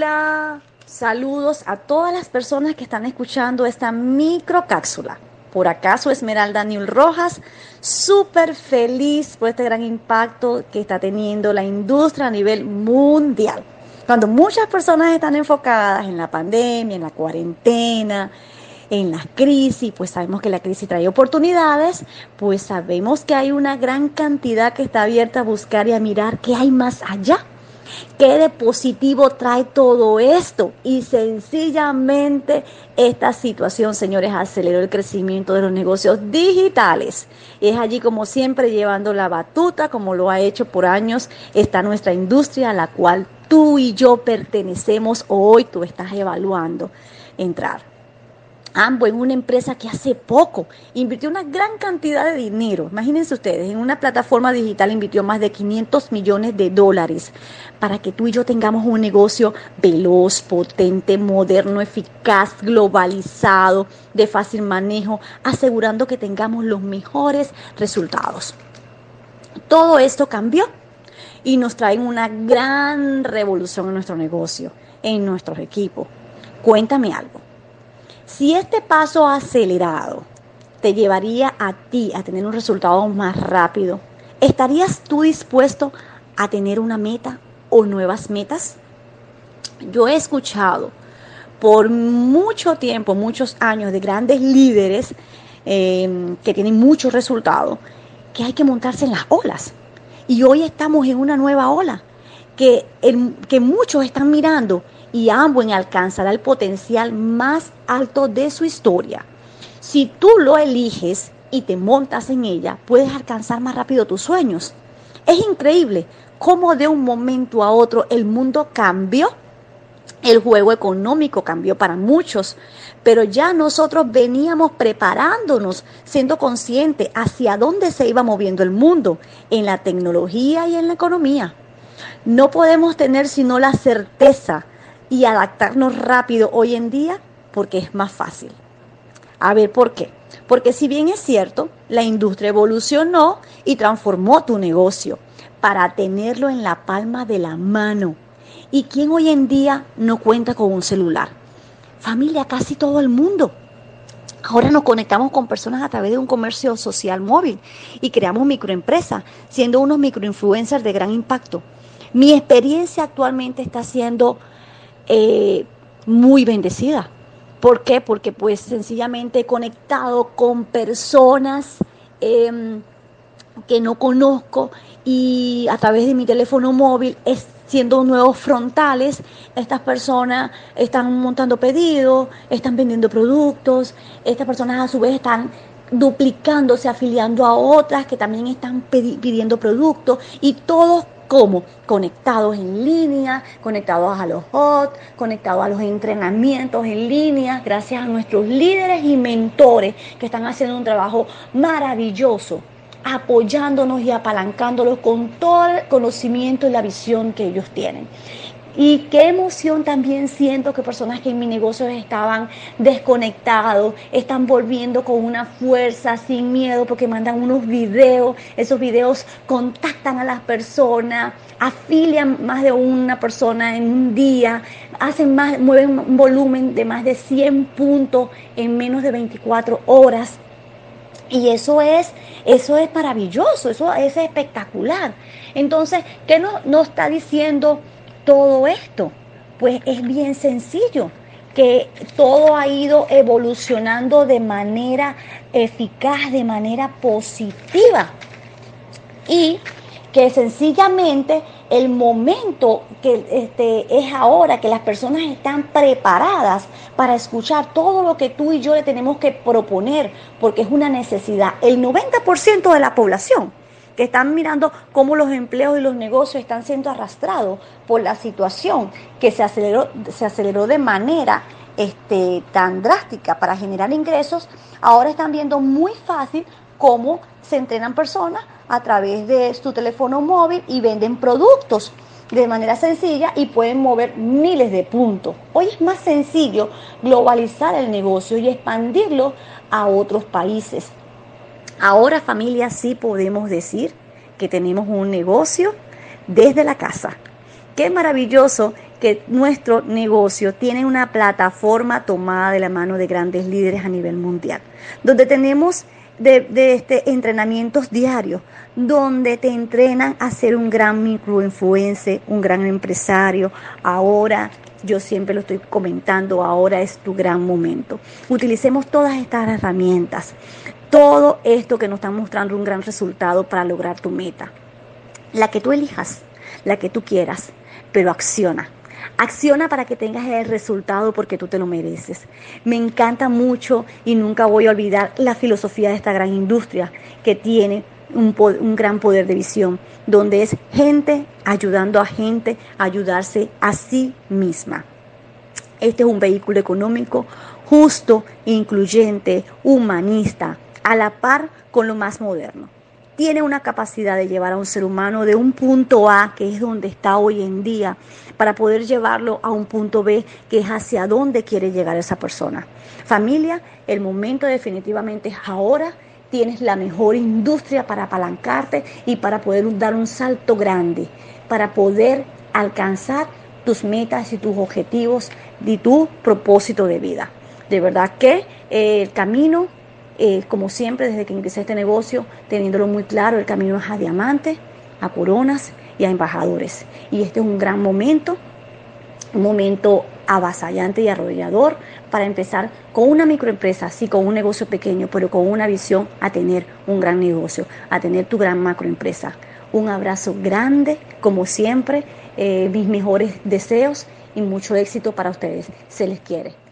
Hola, saludos a todas las personas que están escuchando esta microcápsula. Por acaso Esmeralda Nil Rojas, súper feliz por este gran impacto que está teniendo la industria a nivel mundial. Cuando muchas personas están enfocadas en la pandemia, en la cuarentena, en la crisis, pues sabemos que la crisis trae oportunidades, pues sabemos que hay una gran cantidad que está abierta a buscar y a mirar qué hay más allá. ¿Qué de positivo trae todo esto? Y sencillamente esta situación, señores, aceleró el crecimiento de los negocios digitales. Es allí como siempre llevando la batuta, como lo ha hecho por años, está nuestra industria a la cual tú y yo pertenecemos hoy tú estás evaluando entrar. Ambo en una empresa que hace poco invirtió una gran cantidad de dinero. Imagínense ustedes, en una plataforma digital invirtió más de 500 millones de dólares para que tú y yo tengamos un negocio veloz, potente, moderno, eficaz, globalizado, de fácil manejo, asegurando que tengamos los mejores resultados. Todo esto cambió y nos trae una gran revolución en nuestro negocio, en nuestros equipos. Cuéntame algo. Si este paso acelerado te llevaría a ti a tener un resultado más rápido, ¿estarías tú dispuesto a tener una meta o nuevas metas? Yo he escuchado por mucho tiempo, muchos años de grandes líderes eh, que tienen muchos resultados, que hay que montarse en las olas. Y hoy estamos en una nueva ola que, que muchos están mirando y Amway alcanzará el potencial más alto de su historia. Si tú lo eliges y te montas en ella, puedes alcanzar más rápido tus sueños. Es increíble cómo de un momento a otro el mundo cambió. El juego económico cambió para muchos, pero ya nosotros veníamos preparándonos, siendo conscientes hacia dónde se iba moviendo el mundo, en la tecnología y en la economía. No podemos tener sino la certeza y adaptarnos rápido hoy en día porque es más fácil. A ver, ¿por qué? Porque si bien es cierto, la industria evolucionó y transformó tu negocio para tenerlo en la palma de la mano. ¿Y quién hoy en día no cuenta con un celular? Familia, casi todo el mundo. Ahora nos conectamos con personas a través de un comercio social móvil y creamos microempresas, siendo unos microinfluencers de gran impacto. Mi experiencia actualmente está siendo eh, muy bendecida. ¿Por qué? Porque pues sencillamente he conectado con personas em, que no conozco y a través de mi teléfono móvil, es, siendo nuevos frontales, estas personas están montando pedidos, están vendiendo productos, estas personas a su vez están duplicándose, afiliando a otras que también están pidiendo productos y todos ¿Cómo? Conectados en línea, conectados a los HOT, conectados a los entrenamientos en línea, gracias a nuestros líderes y mentores que están haciendo un trabajo maravilloso, apoyándonos y apalancándolos con todo el conocimiento y la visión que ellos tienen. Y qué emoción también siento que personas que en mi negocio estaban desconectados, están volviendo con una fuerza, sin miedo, porque mandan unos videos, esos videos contactan a las personas, afilian más de una persona en un día, hacen más, mueven un volumen de más de 100 puntos en menos de 24 horas. Y eso es, eso es maravilloso, eso es espectacular. Entonces, ¿qué nos, nos está diciendo? Todo esto? Pues es bien sencillo, que todo ha ido evolucionando de manera eficaz, de manera positiva. Y que sencillamente el momento que este, es ahora, que las personas están preparadas para escuchar todo lo que tú y yo le tenemos que proponer, porque es una necesidad. El 90% de la población están mirando cómo los empleos y los negocios están siendo arrastrados por la situación que se aceleró, se aceleró de manera este, tan drástica para generar ingresos, ahora están viendo muy fácil cómo se entrenan personas a través de su teléfono móvil y venden productos de manera sencilla y pueden mover miles de puntos. Hoy es más sencillo globalizar el negocio y expandirlo a otros países. Ahora familia sí podemos decir que tenemos un negocio desde la casa. Qué maravilloso que nuestro negocio tiene una plataforma tomada de la mano de grandes líderes a nivel mundial, donde tenemos de, este, entrenamientos diarios, donde te entrenan a ser un gran microinfluencer, un gran empresario. Ahora, yo siempre lo estoy comentando, ahora es tu gran momento. Utilicemos todas estas herramientas, todo esto que nos está mostrando un gran resultado para lograr tu meta. La que tú elijas, la que tú quieras, pero acciona Acciona para que tengas el resultado porque tú te lo mereces. Me encanta mucho y nunca voy a olvidar la filosofía de esta gran industria que tiene un, gran poder de visión, donde es gente ayudando a gente a ayudarse a sí misma. Este es un vehículo económico justo, incluyente, humanista, a la par con lo más moderno tiene una capacidad de llevar a un ser humano de un punto A, que es donde está hoy en día, para poder llevarlo a un punto B, que es hacia dónde quiere llegar esa persona. Familia, el momento definitivamente es ahora. Tienes la mejor industria para apalancarte y para poder dar un salto grande, para poder alcanzar tus metas y tus objetivos y tu propósito de vida. De verdad que eh, el camino eh, como siempre, desde que empecé este negocio, teniéndolo muy claro, el camino es a diamantes, a coronas y a embajadores. Y este es un gran momento, un momento avasallante y arrollador para empezar con una microempresa, sí, con un negocio pequeño, pero con una visión a tener un gran negocio, a tener tu gran macroempresa. Un abrazo grande, como siempre, eh, mis mejores deseos y mucho éxito para ustedes. Se les quiere.